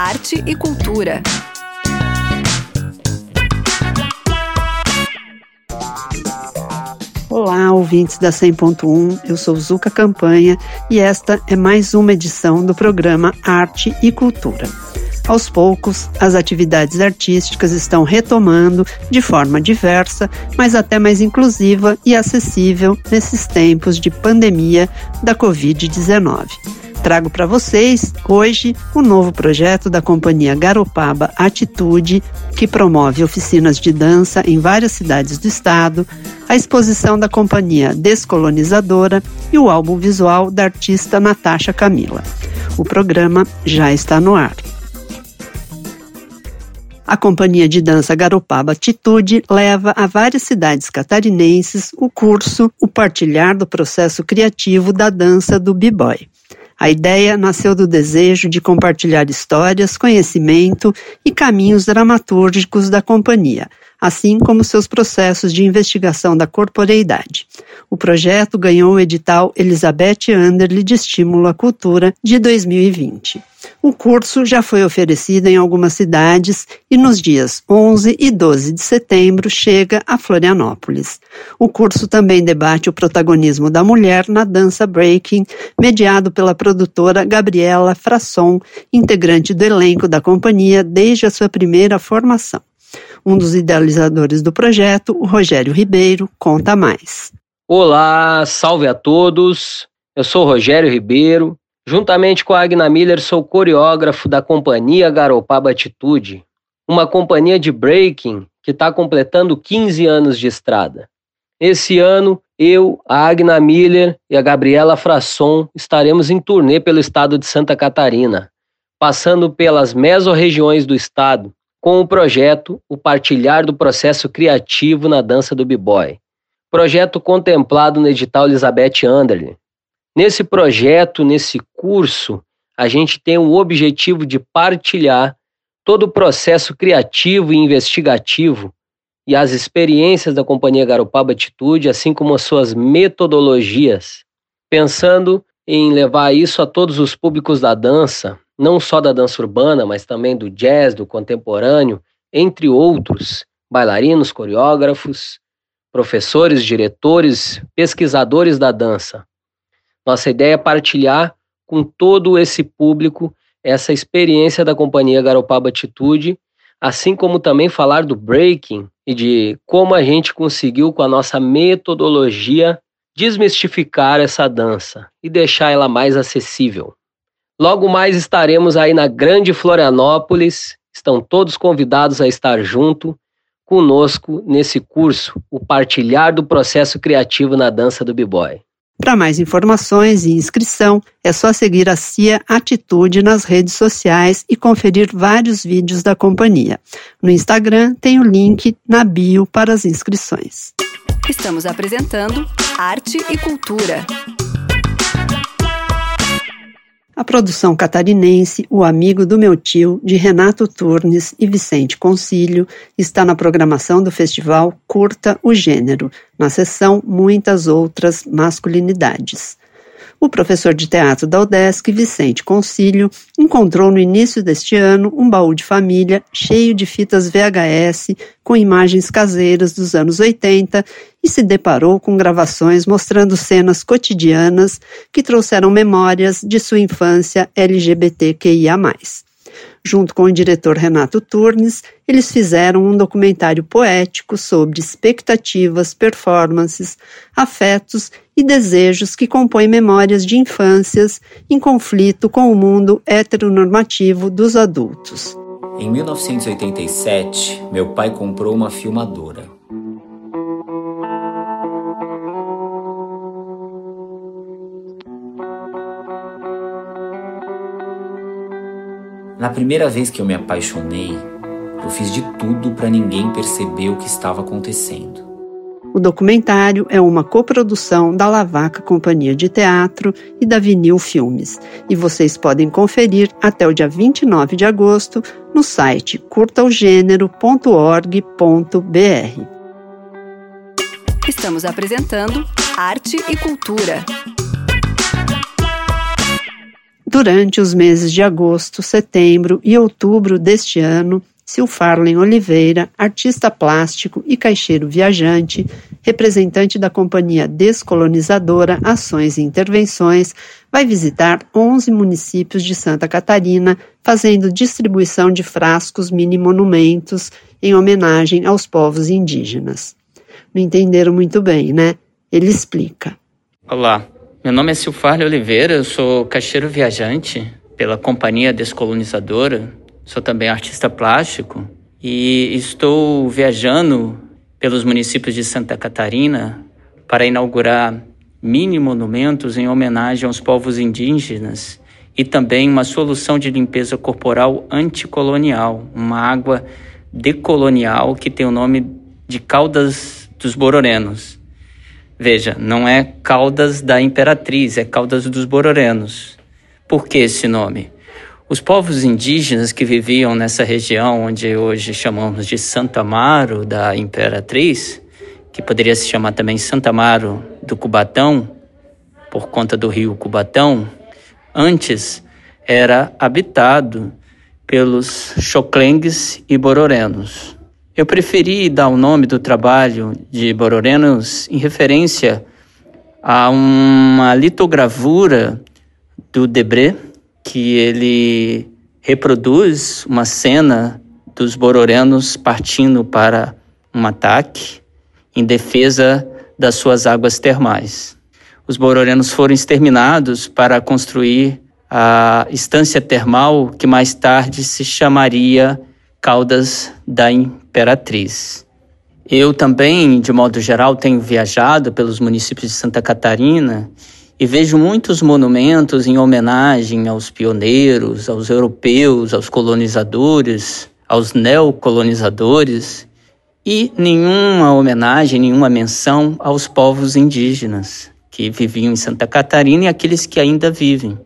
arte e cultura. Olá, ouvintes da 100.1, eu sou Zuka Campanha e esta é mais uma edição do programa Arte e Cultura. Aos poucos, as atividades artísticas estão retomando de forma diversa, mas até mais inclusiva e acessível nesses tempos de pandemia da Covid-19 trago para vocês hoje o novo projeto da companhia Garopaba Atitude, que promove oficinas de dança em várias cidades do estado, a exposição da companhia Descolonizadora e o álbum visual da artista Natasha Camila. O programa já está no ar. A companhia de dança Garopaba Atitude leva a várias cidades catarinenses o curso O Partilhar do Processo Criativo da Dança do B-Boy. A ideia nasceu do desejo de compartilhar histórias, conhecimento e caminhos dramatúrgicos da companhia, assim como seus processos de investigação da corporeidade. O projeto ganhou o edital Elizabeth Anderle de Estímulo à Cultura de 2020. O curso já foi oferecido em algumas cidades e nos dias 11 e 12 de setembro chega a Florianópolis. O curso também debate o protagonismo da mulher na dança breaking, mediado pela produtora Gabriela Frasson, integrante do elenco da companhia desde a sua primeira formação. Um dos idealizadores do projeto, o Rogério Ribeiro, conta mais. Olá, salve a todos. Eu sou Rogério Ribeiro. Juntamente com a Agna Miller, sou coreógrafo da companhia Garopaba Atitude, uma companhia de breaking que está completando 15 anos de estrada. Esse ano, eu, a Agna Miller e a Gabriela Frasson estaremos em turnê pelo estado de Santa Catarina, passando pelas mesorregiões do estado, com o projeto O Partilhar do Processo Criativo na Dança do B-Boy. Projeto contemplado no edital Elizabeth Anderle. Nesse projeto, nesse curso, a gente tem o objetivo de partilhar todo o processo criativo e investigativo e as experiências da Companhia Garopaba Atitude, assim como as suas metodologias, pensando em levar isso a todos os públicos da dança, não só da dança urbana, mas também do jazz, do contemporâneo, entre outros, bailarinos, coreógrafos, professores, diretores, pesquisadores da dança. Nossa ideia é partilhar com todo esse público essa experiência da companhia Garopaba Atitude, assim como também falar do breaking e de como a gente conseguiu com a nossa metodologia desmistificar essa dança e deixar ela mais acessível. Logo mais estaremos aí na Grande Florianópolis. Estão todos convidados a estar junto conosco nesse curso, o Partilhar do Processo Criativo na Dança do B-Boy. Para mais informações e inscrição, é só seguir a CIA Atitude nas redes sociais e conferir vários vídeos da companhia. No Instagram tem o link na bio para as inscrições. Estamos apresentando Arte e Cultura. A produção catarinense O Amigo do Meu Tio, de Renato Turnes e Vicente Concílio, está na programação do festival Curta o Gênero, na sessão Muitas Outras Masculinidades. O professor de teatro da UDESC, Vicente Concílio, encontrou no início deste ano um baú de família cheio de fitas VHS com imagens caseiras dos anos 80 e se deparou com gravações mostrando cenas cotidianas que trouxeram memórias de sua infância LGBTQIA. Junto com o diretor Renato Turnes, eles fizeram um documentário poético sobre expectativas, performances, afetos e desejos que compõem memórias de infâncias em conflito com o mundo heteronormativo dos adultos. Em 1987, meu pai comprou uma filmadora. Na primeira vez que eu me apaixonei, eu fiz de tudo para ninguém perceber o que estava acontecendo. O documentário é uma coprodução da Lavaca Companhia de Teatro e da Vinil Filmes, e vocês podem conferir até o dia 29 de agosto no site curtaogênero.org.br. Estamos apresentando Arte e Cultura. Durante os meses de agosto, setembro e outubro deste ano, Silfarlen Oliveira, artista plástico e caixeiro viajante, representante da companhia descolonizadora Ações e Intervenções, vai visitar 11 municípios de Santa Catarina, fazendo distribuição de frascos mini-monumentos em homenagem aos povos indígenas. Não entenderam muito bem, né? Ele explica. Olá, meu nome é Silfarle Oliveira, eu sou caixeiro viajante pela companhia descolonizadora, sou também artista plástico e estou viajando pelos municípios de Santa Catarina para inaugurar mini monumentos em homenagem aos povos indígenas e também uma solução de limpeza corporal anticolonial, uma água decolonial que tem o nome de Caldas dos Bororenos. Veja, não é Caldas da Imperatriz, é Caldas dos Bororenos. Por que esse nome? Os povos indígenas que viviam nessa região onde hoje chamamos de Santa Amaro da Imperatriz, que poderia se chamar também Santa Amaro do Cubatão, por conta do rio Cubatão, antes era habitado pelos choclengues e bororenos. Eu preferi dar o nome do trabalho de bororenos em referência a uma litogravura do Debré, que ele reproduz uma cena dos bororenos partindo para um ataque em defesa das suas águas termais. Os bororenos foram exterminados para construir a estância termal que mais tarde se chamaria Caldas da Imperatriz. Eu também, de modo geral, tenho viajado pelos municípios de Santa Catarina e vejo muitos monumentos em homenagem aos pioneiros, aos europeus, aos colonizadores, aos neocolonizadores e nenhuma homenagem, nenhuma menção aos povos indígenas que viviam em Santa Catarina e aqueles que ainda vivem.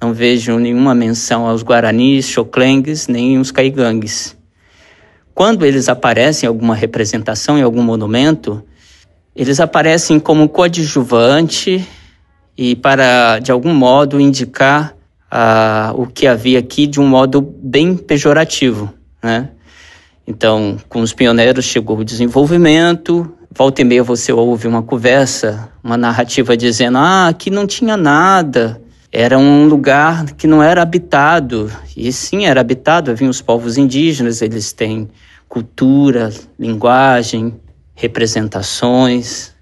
Não vejo nenhuma menção aos guaranis, choclengues, nem os caigangues. Quando eles aparecem em alguma representação, em algum monumento, eles aparecem como coadjuvante e para, de algum modo, indicar ah, o que havia aqui de um modo bem pejorativo, né? Então, com os pioneiros chegou o desenvolvimento. Volta e meia você ouve uma conversa, uma narrativa dizendo: ah, aqui não tinha nada, era um lugar que não era habitado. E sim, era habitado, haviam os povos indígenas, eles têm cultura, linguagem, representações,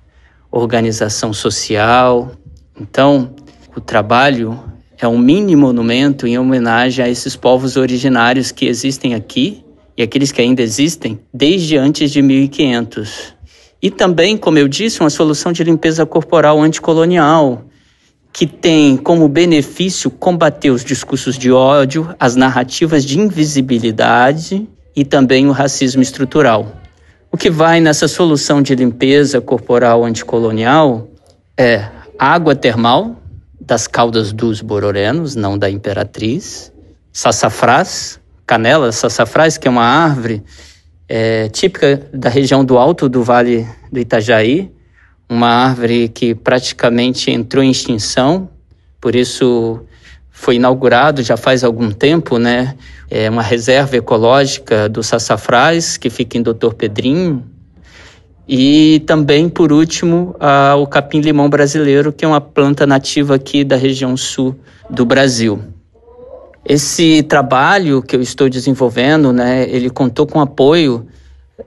organização social. Então, o trabalho é um mini monumento em homenagem a esses povos originários que existem aqui e aqueles que ainda existem desde antes de 1500. E também, como eu disse, uma solução de limpeza corporal anticolonial, que tem como benefício combater os discursos de ódio, as narrativas de invisibilidade e também o racismo estrutural. O que vai nessa solução de limpeza corporal anticolonial é água termal das caudas dos bororenos, não da imperatriz, sassafrás, canela, sassafrás, que é uma árvore é, típica da região do alto do Vale do Itajaí, uma árvore que praticamente entrou em extinção, por isso foi inaugurado já faz algum tempo, né? É uma reserva ecológica do sassafrás que fica em Doutor Pedrinho. E também, por último, a, o capim-limão brasileiro, que é uma planta nativa aqui da região sul do Brasil. Esse trabalho que eu estou desenvolvendo, né, ele contou com apoio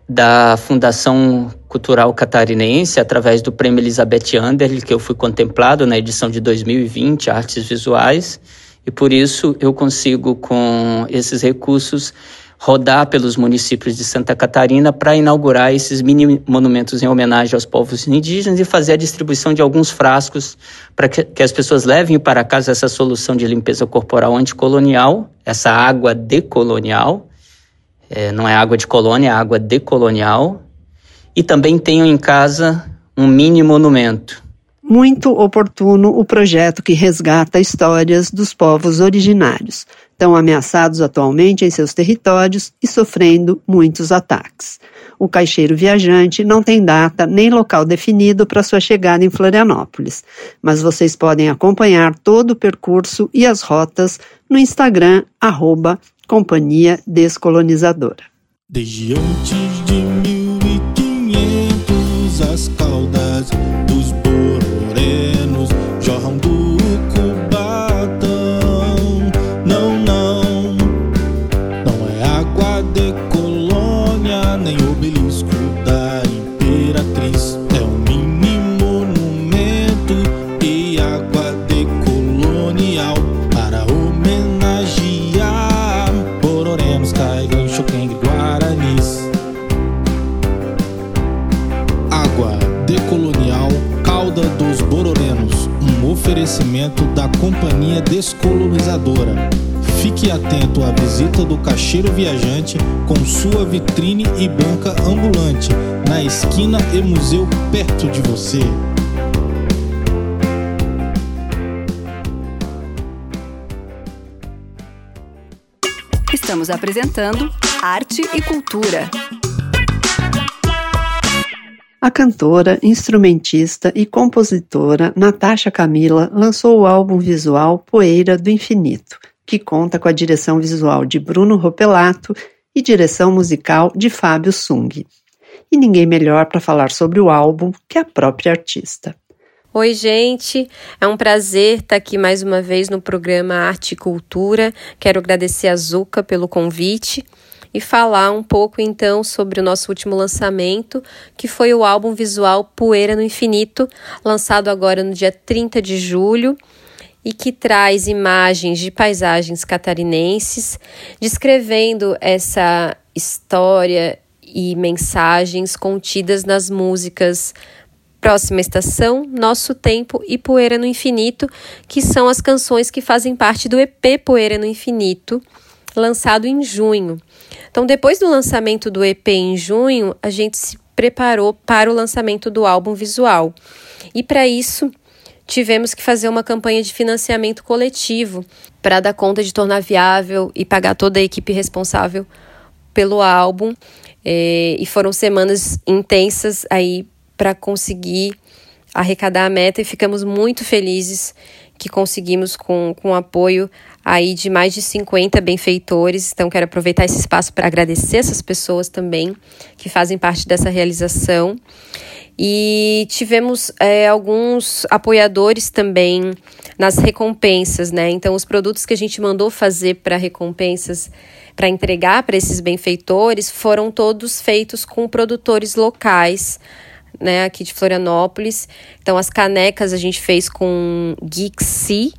da Fundação Cultural Catarinense através do Prêmio Elizabeth Anderle, que eu fui contemplado na edição de 2020, Artes Visuais, e por isso eu consigo com esses recursos rodar pelos municípios de Santa Catarina para inaugurar esses mini monumentos em homenagem aos povos indígenas e fazer a distribuição de alguns frascos para que, que, as pessoas levem para casa essa solução de limpeza corporal anticolonial, essa água decolonial. É, não é água de colônia, é água decolonial. E também tenham em casa um mini monumento Muito oportuno o projeto que resgata histórias dos povos originários, tão ameaçados atualmente em seus territórios e sofrendo muitos ataques. O caixeiro viajante não tem data nem local definido para sua chegada em Florianópolis, mas vocês podem acompanhar todo o percurso e as rotas no Instagram, arroba Companhia Descolonizadora. Desde antes de do caixeiro viajante com sua vitrine e banca ambulante na esquina e museu perto de você. Estamos apresentando Arte e Cultura. A cantora, instrumentista e compositora Natasha Camila lançou o álbum visual Poeira do Infinito, que conta com a direção visual de Bruno Ropelato e direção musical de Fábio Sung. E ninguém melhor para falar sobre o álbum que a própria artista. Oi, gente. É um prazer estar aqui mais uma vez no programa Arte e Cultura. Quero agradecer a Zuca pelo convite e falar um pouco então sobre o nosso último lançamento, que foi o álbum visual Poeira no Infinito, lançado agora no dia 30 de julho e que traz imagens de paisagens catarinenses, descrevendo essa história e mensagens contidas nas músicas Próxima Estação, Nosso Tempo e Poeira no Infinito, que são as canções que fazem parte do EP Poeira no Infinito, lançado em junho. Então, depois do lançamento do EP em junho, a gente se preparou para o lançamento do álbum visual. E para isso, tivemos que fazer uma campanha de financiamento coletivo para dar conta de tornar viável e pagar toda a equipe responsável pelo álbum. É, e foram semanas intensas aí para conseguir arrecadar a meta e ficamos muito felizes que conseguimos com, com o apoio aí de mais de 50 benfeitores. Então, quero aproveitar esse espaço para agradecer essas pessoas também que fazem parte dessa realização. E tivemos é, alguns apoiadores também nas recompensas, né? Então, os produtos que a gente mandou fazer para recompensas, para entregar para esses benfeitores, foram todos feitos com produtores locais né, aqui de Florianópolis. Então, as canecas a gente fez com Geeksy,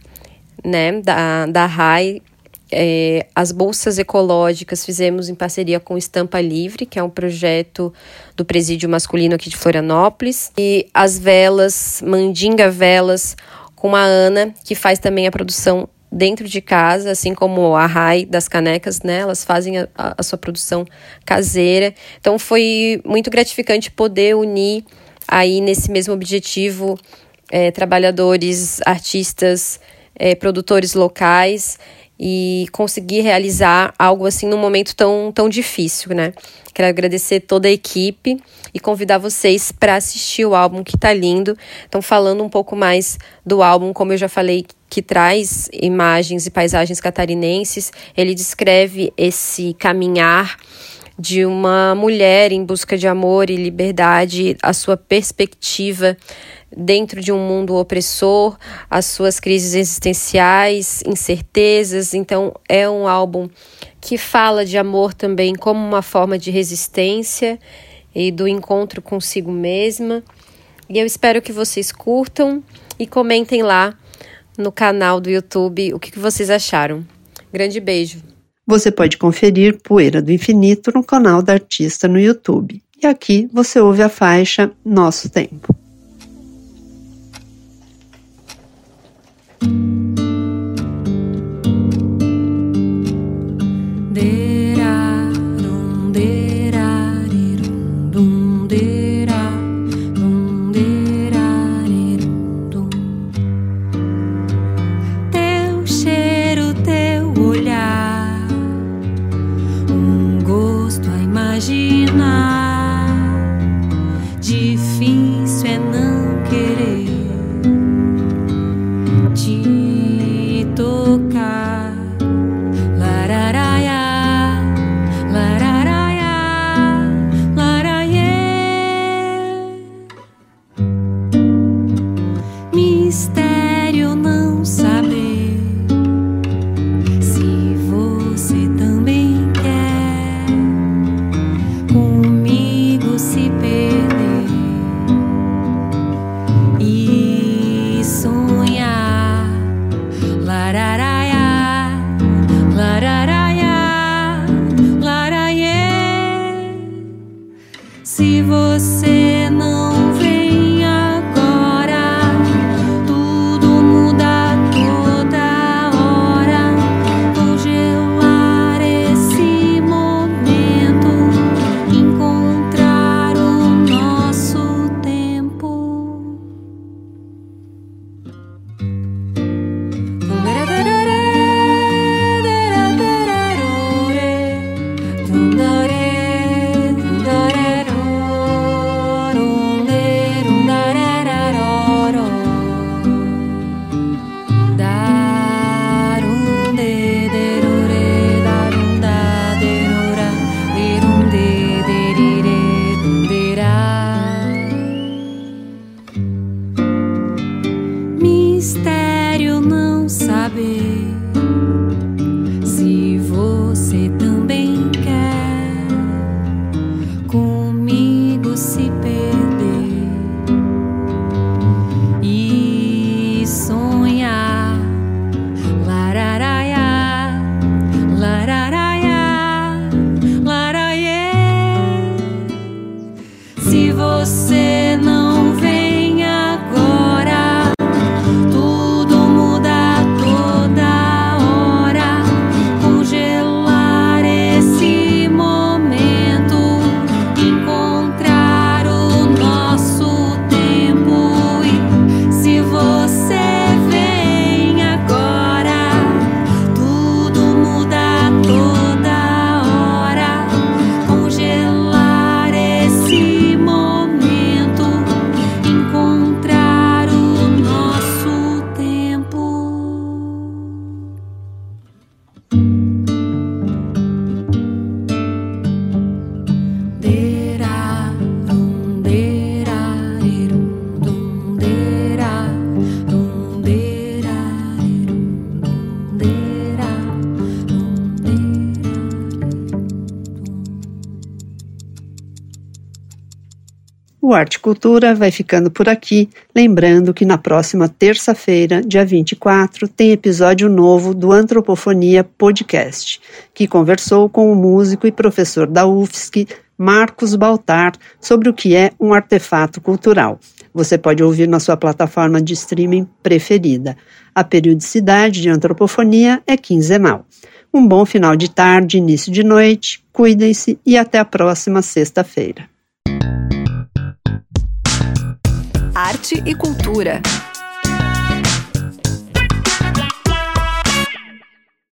né, da, da RAI. É, as bolsas ecológicas fizemos em parceria com Estampa Livre, que é um projeto do presídio masculino aqui de Florianópolis. E as velas, Mandinga Velas, com a Ana, que faz também a produção dentro de casa, assim como a Rai das canecas, né? Elas fazem a, a, sua produção caseira. Então foi muito gratificante poder unir aí nesse mesmo objetivo é, trabalhadores, artistas, é, produtores locais e conseguir realizar algo assim num momento tão, tão difícil, né? Quero agradecer toda a equipe e convidar vocês para assistir o álbum que tá lindo. Então, falando um pouco mais do álbum, como eu já falei, que traz imagens e paisagens catarinenses, ele descreve esse caminhar de uma mulher em busca de amor e liberdade, a sua perspectiva dentro de um mundo opressor, as suas crises existenciais, incertezas. Então, é um álbum que fala de amor também como uma forma de resistência e do encontro consigo mesma. E eu espero que vocês curtam e comentem lá no canal do YouTube o que vocês acharam. Grande beijo. Você pode conferir Poeira do Infinito no canal da artista no YouTube. E aqui você ouve a faixa Nosso Tempo. Arte Cultura vai ficando por aqui, lembrando que na próxima terça-feira, dia 24, tem episódio novo do Antropofonia Podcast, que conversou com o músico e professor da UFSC, Marcos Baltar, sobre o que é um artefato cultural. Você pode ouvir na sua plataforma de streaming preferida. A periodicidade de antropofonia é quinzenal. Um bom final de tarde, início de noite, cuidem-se e até a próxima sexta-feira. Arte e cultura.